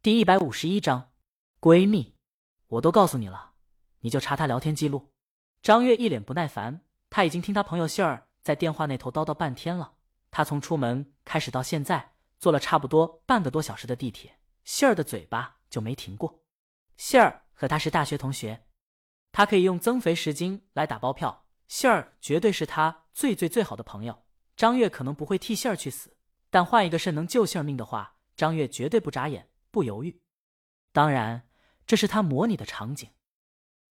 第一百五十一章，闺蜜，我都告诉你了，你就查他聊天记录。张月一脸不耐烦，他已经听他朋友杏儿在电话那头叨叨半天了。他从出门开始到现在，坐了差不多半个多小时的地铁，杏儿的嘴巴就没停过。杏儿和他是大学同学，他可以用增肥十斤来打包票，杏儿绝对是他最最最好的朋友。张月可能不会替杏儿去死，但换一个肾能救杏儿命的话，张月绝对不眨眼。不犹豫，当然，这是他模拟的场景。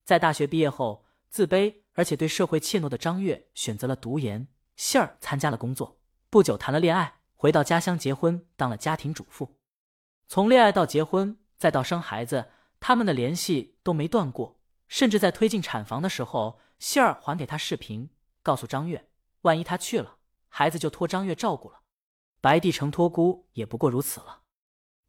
在大学毕业后，自卑而且对社会怯懦的张月选择了读研，杏儿参加了工作，不久谈了恋爱，回到家乡结婚，当了家庭主妇。从恋爱到结婚，再到生孩子，他们的联系都没断过。甚至在推进产房的时候，杏儿还给他视频，告诉张月，万一他去了，孩子就托张月照顾了。白帝城托孤也不过如此了。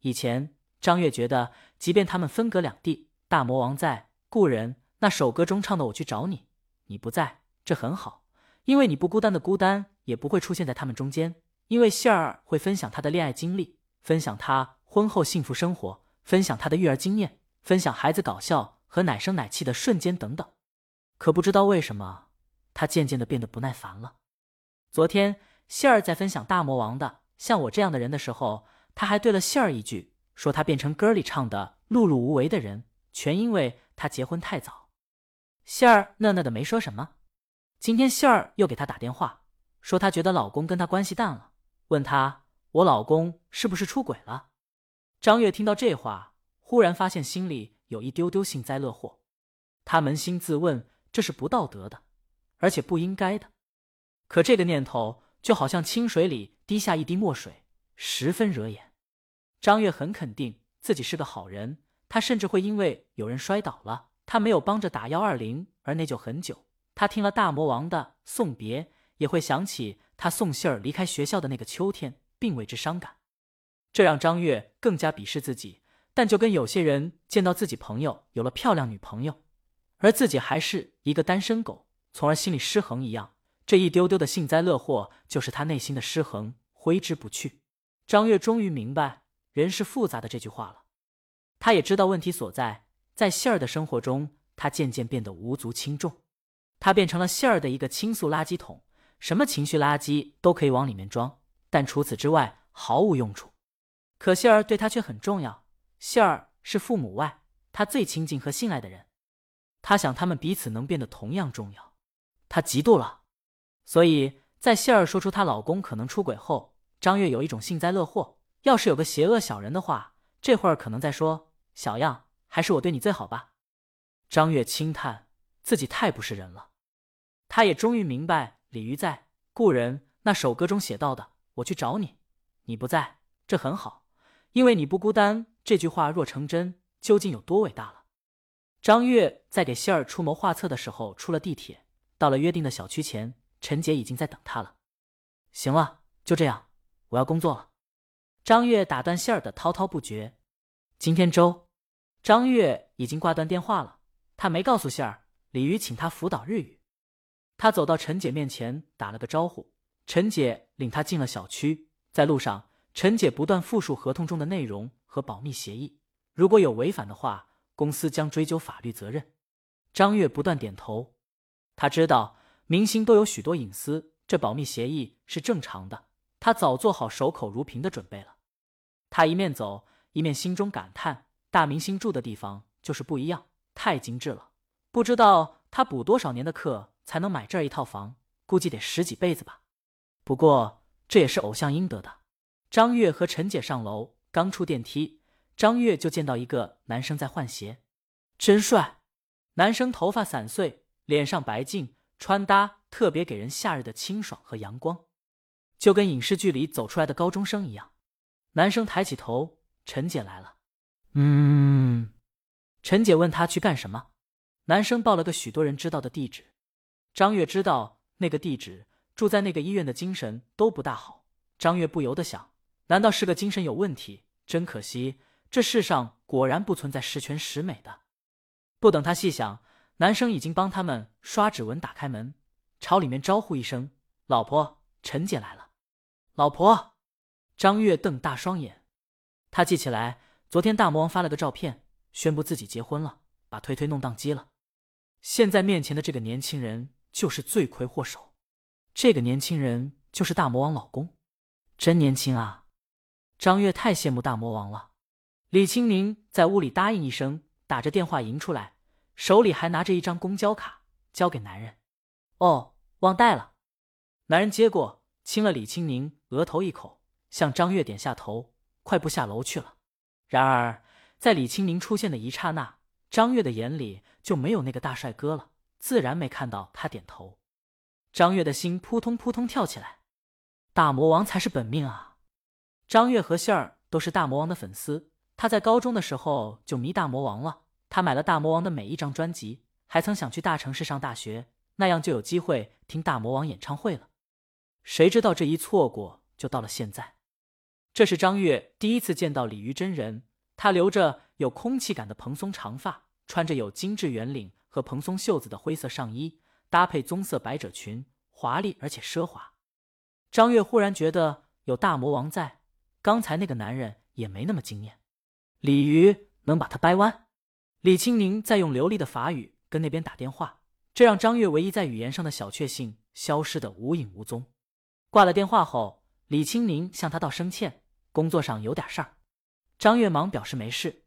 以前。张月觉得，即便他们分隔两地，大魔王在，故人那首歌中唱的“我去找你，你不在”，这很好，因为你不孤单的孤单也不会出现在他们中间。因为杏儿会分享她的恋爱经历，分享她婚后幸福生活，分享她的育儿经验，分享孩子搞笑和奶声奶气的瞬间等等。可不知道为什么，他渐渐的变得不耐烦了。昨天杏儿在分享大魔王的像我这样的人的时候，他还对了杏儿一句。说他变成歌里唱的碌碌无为的人，全因为他结婚太早。杏儿讷讷的没说什么。今天杏儿又给他打电话，说她觉得老公跟她关系淡了，问他我老公是不是出轨了。张月听到这话，忽然发现心里有一丢丢幸灾乐祸。他扪心自问，这是不道德的，而且不应该的。可这个念头就好像清水里滴下一滴墨水，十分惹眼。张月很肯定自己是个好人，他甚至会因为有人摔倒了，他没有帮着打幺二零而内疚很久。他听了大魔王的送别，也会想起他送信儿离开学校的那个秋天，并为之伤感。这让张月更加鄙视自己。但就跟有些人见到自己朋友有了漂亮女朋友，而自己还是一个单身狗，从而心里失衡一样，这一丢丢的幸灾乐祸就是他内心的失衡，挥之不去。张月终于明白。人是复杂的这句话了，他也知道问题所在。在杏儿的生活中，他渐渐变得无足轻重，他变成了杏儿的一个倾诉垃圾桶，什么情绪垃圾都可以往里面装，但除此之外毫无用处。可杏儿对他却很重要，杏儿是父母外他最亲近和信赖的人，他想他们彼此能变得同样重要。他嫉妒了，所以在杏儿说出她老公可能出轨后，张月有一种幸灾乐祸。要是有个邪恶小人的话，这会儿可能在说：“小样，还是我对你最好吧。”张月轻叹自己太不是人了。他也终于明白李鱼在《故人》那首歌中写到的：“我去找你，你不在，这很好，因为你不孤单。”这句话若成真，究竟有多伟大了？张月在给希儿出谋划策的时候，出了地铁，到了约定的小区前，陈姐已经在等他了。行了，就这样，我要工作了。张月打断杏儿的滔滔不绝。今天周，张月已经挂断电话了。他没告诉杏儿，李鱼请他辅导日语。他走到陈姐面前，打了个招呼。陈姐领他进了小区。在路上，陈姐不断复述合同中的内容和保密协议。如果有违反的话，公司将追究法律责任。张月不断点头。他知道明星都有许多隐私，这保密协议是正常的。他早做好守口如瓶的准备了。他一面走，一面心中感叹：大明星住的地方就是不一样，太精致了。不知道他补多少年的课才能买这一套房，估计得十几辈子吧。不过这也是偶像应得的。张月和陈姐上楼，刚出电梯，张月就见到一个男生在换鞋，真帅。男生头发散碎，脸上白净，穿搭特别给人夏日的清爽和阳光，就跟影视剧里走出来的高中生一样。男生抬起头，陈姐来了。嗯，陈姐问他去干什么。男生报了个许多人知道的地址。张月知道那个地址，住在那个医院的精神都不大好。张月不由得想：难道是个精神有问题？真可惜，这世上果然不存在十全十美的。不等他细想，男生已经帮他们刷指纹、打开门，朝里面招呼一声：“老婆，陈姐来了。”老婆。张月瞪大双眼，他记起来，昨天大魔王发了个照片，宣布自己结婚了，把推推弄宕机了。现在面前的这个年轻人就是罪魁祸首，这个年轻人就是大魔王老公，真年轻啊！张月太羡慕大魔王了。李青宁在屋里答应一声，打着电话迎出来，手里还拿着一张公交卡，交给男人。哦，忘带了。男人接过，亲了李青宁额头一口，向张月点下头，快步下楼去了。然而，在李青宁出现的一刹那，张月的眼里就没有那个大帅哥了，自然没看到他点头。张月的心扑通扑通跳起来，大魔王才是本命啊！张月和杏儿都是大魔王的粉丝，他在高中的时候就迷大魔王了。他买了大魔王的每一张专辑，还曾想去大城市上大学，那样就有机会听大魔王演唱会了。谁知道这一错过，就到了现在。这是张月第一次见到鲤鱼真人，他留着有空气感的蓬松长发，穿着有精致圆领和蓬松袖子的灰色上衣，搭配棕色百褶裙，华丽而且奢华。张月忽然觉得有大魔王在。刚才那个男人也没那么惊艳，鲤鱼能把他掰弯。李青宁在用流利的法语跟那边打电话，这让张月唯一在语言上的小确幸消失的无影无踪。挂了电话后，李青宁向他道声歉，工作上有点事儿。张月忙表示没事。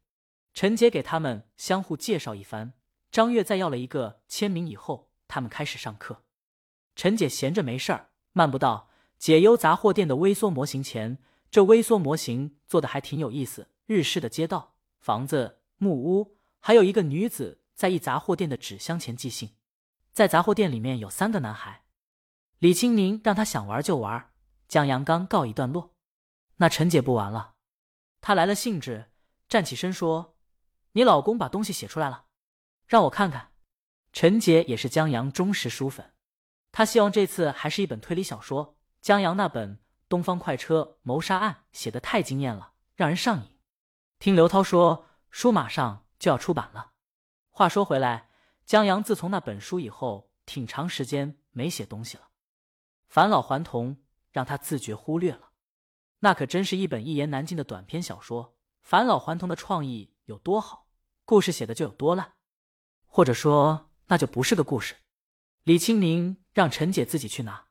陈杰给他们相互介绍一番，张月再要了一个签名以后，他们开始上课。陈姐闲着没事儿，漫步到解忧杂货店的微缩模型前。这微缩模型做的还挺有意思，日式的街道、房子、木屋，还有一个女子在一杂货店的纸箱前寄信。在杂货店里面有三个男孩，李青宁让他想玩就玩。江阳刚告一段落，那陈姐不玩了，她来了兴致，站起身说：“你老公把东西写出来了，让我看看。”陈姐也是江阳忠实书粉，她希望这次还是一本推理小说。江阳那本。东方快车谋杀案写的太惊艳了，让人上瘾。听刘涛说，书马上就要出版了。话说回来，江阳自从那本书以后，挺长时间没写东西了。返老还童让他自觉忽略了。那可真是一本一言难尽的短篇小说。返老还童的创意有多好，故事写的就有多烂，或者说那就不是个故事。李清明让陈姐自己去拿。